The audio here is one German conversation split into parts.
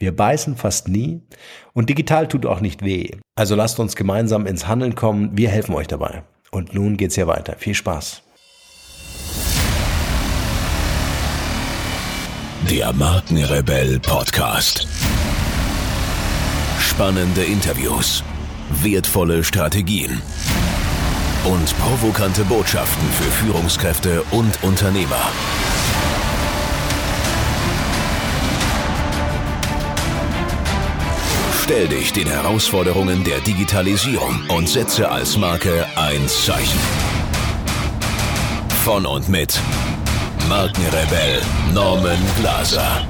Wir beißen fast nie und digital tut auch nicht weh. Also lasst uns gemeinsam ins Handeln kommen. Wir helfen euch dabei. Und nun geht's hier weiter. Viel Spaß. Der Markenrebell Podcast. Spannende Interviews, wertvolle Strategien und provokante Botschaften für Führungskräfte und Unternehmer. Stell dich den Herausforderungen der Digitalisierung und setze als Marke ein Zeichen. Von und mit Markenrebell Norman Glaser.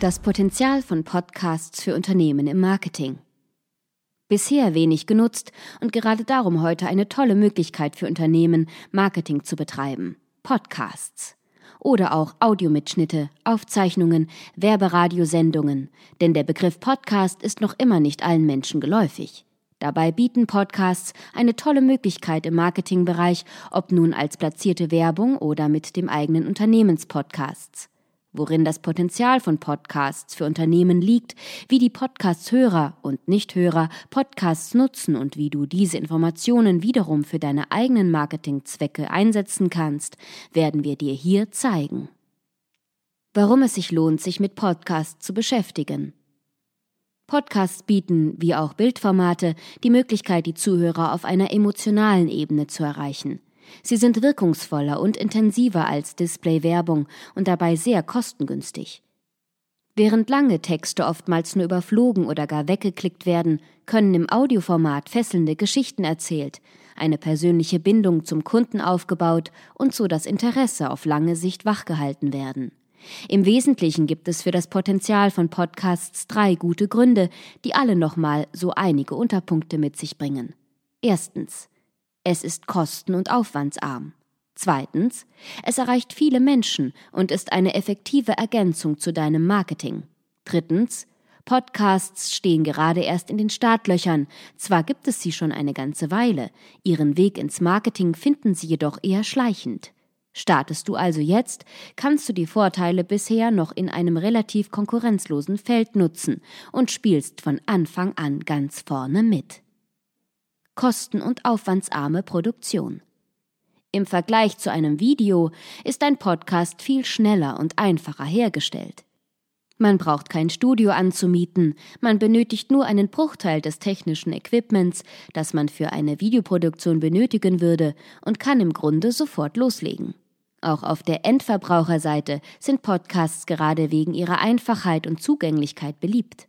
Das Potenzial von Podcasts für Unternehmen im Marketing. Bisher wenig genutzt und gerade darum heute eine tolle Möglichkeit für Unternehmen, Marketing zu betreiben. Podcasts oder auch Audiomitschnitte, Aufzeichnungen, Werberadiosendungen, denn der Begriff Podcast ist noch immer nicht allen Menschen geläufig. Dabei bieten Podcasts eine tolle Möglichkeit im Marketingbereich, ob nun als platzierte Werbung oder mit dem eigenen Unternehmenspodcasts worin das Potenzial von Podcasts für Unternehmen liegt, wie die Podcast-Hörer und Nichthörer Podcasts nutzen und wie du diese Informationen wiederum für deine eigenen Marketingzwecke einsetzen kannst, werden wir dir hier zeigen. Warum es sich lohnt, sich mit Podcasts zu beschäftigen. Podcasts bieten, wie auch Bildformate, die Möglichkeit, die Zuhörer auf einer emotionalen Ebene zu erreichen. Sie sind wirkungsvoller und intensiver als Display-Werbung und dabei sehr kostengünstig. Während lange Texte oftmals nur überflogen oder gar weggeklickt werden, können im Audioformat fesselnde Geschichten erzählt, eine persönliche Bindung zum Kunden aufgebaut und so das Interesse auf lange Sicht wachgehalten werden. Im Wesentlichen gibt es für das Potenzial von Podcasts drei gute Gründe, die alle nochmal so einige Unterpunkte mit sich bringen. Erstens. Es ist kosten- und aufwandsarm. Zweitens, es erreicht viele Menschen und ist eine effektive Ergänzung zu deinem Marketing. Drittens, Podcasts stehen gerade erst in den Startlöchern. Zwar gibt es sie schon eine ganze Weile, ihren Weg ins Marketing finden sie jedoch eher schleichend. Startest du also jetzt, kannst du die Vorteile bisher noch in einem relativ konkurrenzlosen Feld nutzen und spielst von Anfang an ganz vorne mit kosten- und aufwandsarme Produktion. Im Vergleich zu einem Video ist ein Podcast viel schneller und einfacher hergestellt. Man braucht kein Studio anzumieten, man benötigt nur einen Bruchteil des technischen Equipments, das man für eine Videoproduktion benötigen würde, und kann im Grunde sofort loslegen. Auch auf der Endverbraucherseite sind Podcasts gerade wegen ihrer Einfachheit und Zugänglichkeit beliebt.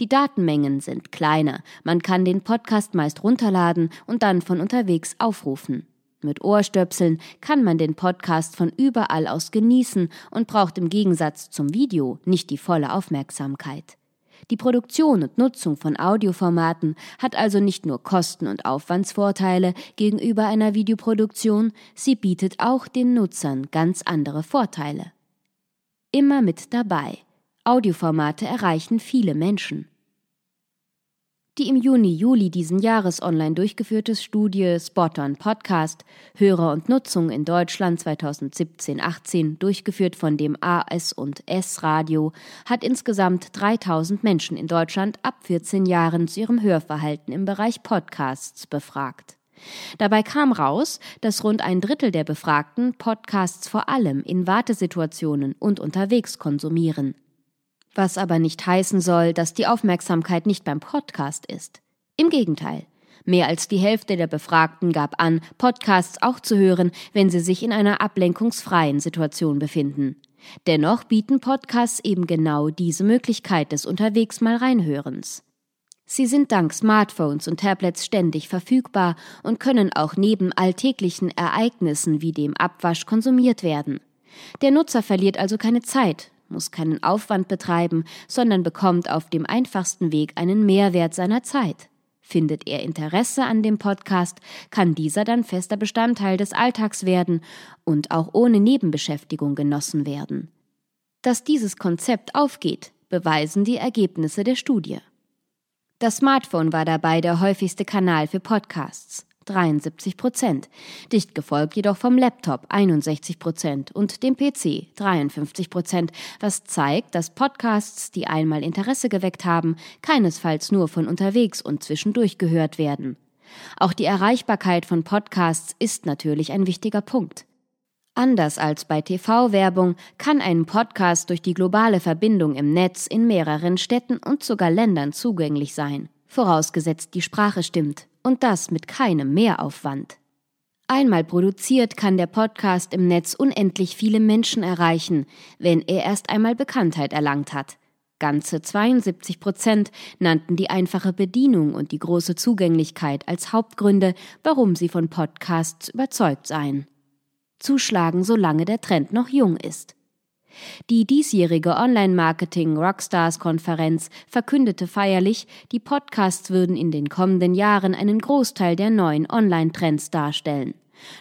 Die Datenmengen sind kleiner, man kann den Podcast meist runterladen und dann von unterwegs aufrufen. Mit Ohrstöpseln kann man den Podcast von überall aus genießen und braucht im Gegensatz zum Video nicht die volle Aufmerksamkeit. Die Produktion und Nutzung von Audioformaten hat also nicht nur Kosten- und Aufwandsvorteile gegenüber einer Videoproduktion, sie bietet auch den Nutzern ganz andere Vorteile. Immer mit dabei Audioformate erreichen viele Menschen. Die im Juni-Juli diesen Jahres online durchgeführte Studie Spot on Podcast Hörer und Nutzung in Deutschland 2017-18 durchgeführt von dem AS und S Radio hat insgesamt 3000 Menschen in Deutschland ab 14 Jahren zu ihrem Hörverhalten im Bereich Podcasts befragt. Dabei kam raus, dass rund ein Drittel der Befragten Podcasts vor allem in Wartesituationen und unterwegs konsumieren. Was aber nicht heißen soll, dass die Aufmerksamkeit nicht beim Podcast ist. Im Gegenteil. Mehr als die Hälfte der Befragten gab an, Podcasts auch zu hören, wenn sie sich in einer ablenkungsfreien Situation befinden. Dennoch bieten Podcasts eben genau diese Möglichkeit des Unterwegs mal reinhörens. Sie sind dank Smartphones und Tablets ständig verfügbar und können auch neben alltäglichen Ereignissen wie dem Abwasch konsumiert werden. Der Nutzer verliert also keine Zeit, muss keinen Aufwand betreiben, sondern bekommt auf dem einfachsten Weg einen Mehrwert seiner Zeit. Findet er Interesse an dem Podcast, kann dieser dann fester Bestandteil des Alltags werden und auch ohne Nebenbeschäftigung genossen werden. Dass dieses Konzept aufgeht, beweisen die Ergebnisse der Studie. Das Smartphone war dabei der häufigste Kanal für Podcasts. 73 Prozent, dicht gefolgt jedoch vom Laptop 61 Prozent und dem PC 53 Prozent, was zeigt, dass Podcasts, die einmal Interesse geweckt haben, keinesfalls nur von unterwegs und zwischendurch gehört werden. Auch die Erreichbarkeit von Podcasts ist natürlich ein wichtiger Punkt. Anders als bei TV-Werbung kann ein Podcast durch die globale Verbindung im Netz in mehreren Städten und sogar Ländern zugänglich sein, vorausgesetzt die Sprache stimmt, und das mit keinem Mehraufwand. Einmal produziert kann der Podcast im Netz unendlich viele Menschen erreichen, wenn er erst einmal Bekanntheit erlangt hat. Ganze 72 Prozent nannten die einfache Bedienung und die große Zugänglichkeit als Hauptgründe, warum sie von Podcasts überzeugt seien zuschlagen, solange der Trend noch jung ist. Die diesjährige Online-Marketing-Rockstars-Konferenz verkündete feierlich, die Podcasts würden in den kommenden Jahren einen Großteil der neuen Online-Trends darstellen.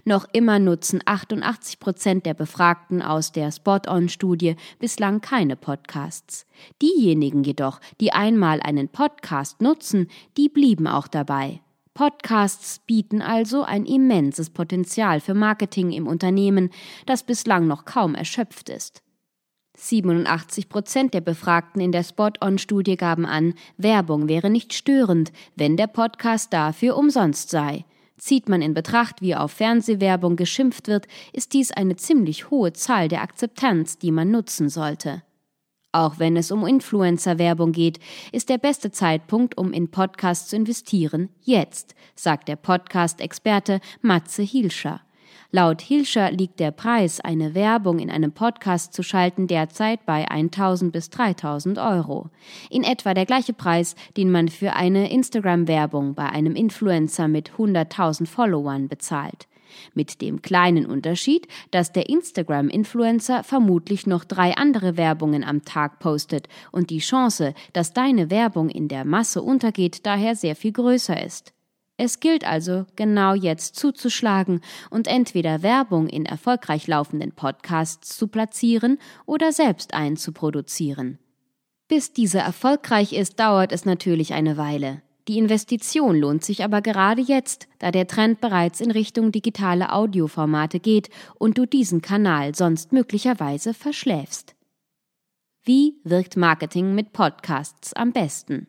Noch immer nutzen 88 Prozent der Befragten aus der Spot-On-Studie bislang keine Podcasts. Diejenigen jedoch, die einmal einen Podcast nutzen, die blieben auch dabei. Podcasts bieten also ein immenses Potenzial für Marketing im Unternehmen, das bislang noch kaum erschöpft ist. 87 Prozent der Befragten in der Spot-On-Studie gaben an, Werbung wäre nicht störend, wenn der Podcast dafür umsonst sei. Zieht man in Betracht, wie auf Fernsehwerbung geschimpft wird, ist dies eine ziemlich hohe Zahl der Akzeptanz, die man nutzen sollte. Auch wenn es um Influencer-Werbung geht, ist der beste Zeitpunkt, um in Podcasts zu investieren, jetzt, sagt der Podcast-Experte Matze Hilscher. Laut Hilscher liegt der Preis, eine Werbung in einem Podcast zu schalten, derzeit bei 1000 bis 3000 Euro. In etwa der gleiche Preis, den man für eine Instagram-Werbung bei einem Influencer mit 100.000 Followern bezahlt. Mit dem kleinen Unterschied, dass der Instagram-Influencer vermutlich noch drei andere Werbungen am Tag postet und die Chance, dass deine Werbung in der Masse untergeht, daher sehr viel größer ist. Es gilt also, genau jetzt zuzuschlagen und entweder Werbung in erfolgreich laufenden Podcasts zu platzieren oder selbst einzuproduzieren. Bis diese erfolgreich ist, dauert es natürlich eine Weile. Die Investition lohnt sich aber gerade jetzt, da der Trend bereits in Richtung digitale Audioformate geht und du diesen Kanal sonst möglicherweise verschläfst. Wie wirkt Marketing mit Podcasts am besten?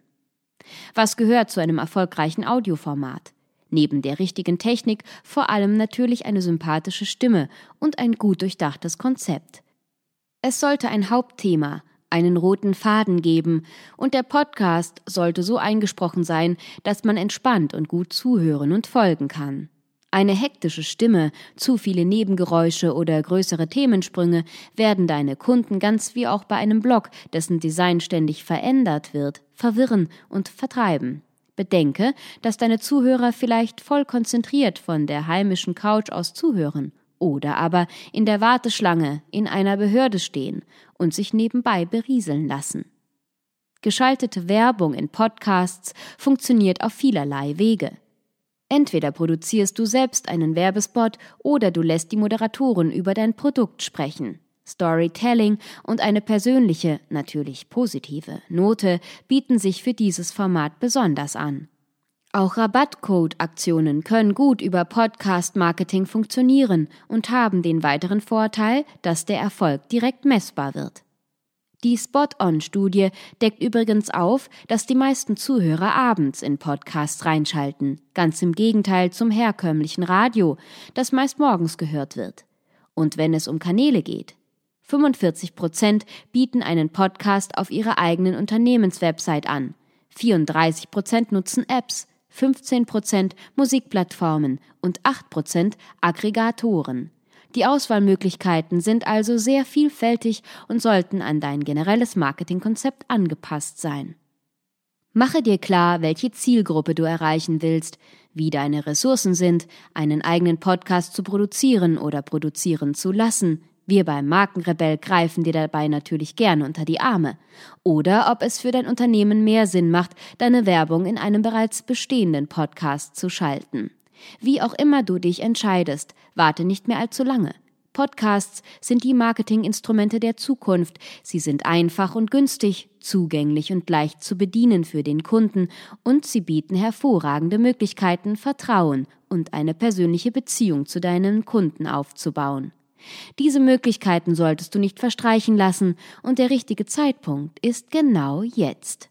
Was gehört zu einem erfolgreichen Audioformat? Neben der richtigen Technik vor allem natürlich eine sympathische Stimme und ein gut durchdachtes Konzept. Es sollte ein Hauptthema, einen roten Faden geben, und der Podcast sollte so eingesprochen sein, dass man entspannt und gut zuhören und folgen kann. Eine hektische Stimme, zu viele Nebengeräusche oder größere Themensprünge werden deine Kunden ganz wie auch bei einem Blog, dessen Design ständig verändert wird, verwirren und vertreiben. Bedenke, dass deine Zuhörer vielleicht voll konzentriert von der heimischen Couch aus zuhören oder aber in der Warteschlange in einer Behörde stehen und sich nebenbei berieseln lassen. Geschaltete Werbung in Podcasts funktioniert auf vielerlei Wege. Entweder produzierst du selbst einen Werbespot oder du lässt die Moderatoren über dein Produkt sprechen. Storytelling und eine persönliche, natürlich positive Note bieten sich für dieses Format besonders an. Auch Rabattcode-Aktionen können gut über Podcast-Marketing funktionieren und haben den weiteren Vorteil, dass der Erfolg direkt messbar wird. Die Spot-on-Studie deckt übrigens auf, dass die meisten Zuhörer abends in Podcasts reinschalten, ganz im Gegenteil zum herkömmlichen Radio, das meist morgens gehört wird. Und wenn es um Kanäle geht, 45 Prozent bieten einen Podcast auf ihrer eigenen Unternehmenswebsite an, 34 Prozent nutzen Apps, 15% Musikplattformen. Und 8% Aggregatoren. Die Auswahlmöglichkeiten sind also sehr vielfältig und sollten an dein generelles Marketingkonzept angepasst sein. Mache dir klar, welche Zielgruppe du erreichen willst, wie deine Ressourcen sind, einen eigenen Podcast zu produzieren oder produzieren zu lassen. Wir beim Markenrebell greifen dir dabei natürlich gern unter die Arme. Oder ob es für dein Unternehmen mehr Sinn macht, deine Werbung in einem bereits bestehenden Podcast zu schalten. Wie auch immer du dich entscheidest, warte nicht mehr allzu lange. Podcasts sind die Marketinginstrumente der Zukunft. Sie sind einfach und günstig, zugänglich und leicht zu bedienen für den Kunden und sie bieten hervorragende Möglichkeiten, Vertrauen und eine persönliche Beziehung zu deinen Kunden aufzubauen. Diese Möglichkeiten solltest du nicht verstreichen lassen und der richtige Zeitpunkt ist genau jetzt.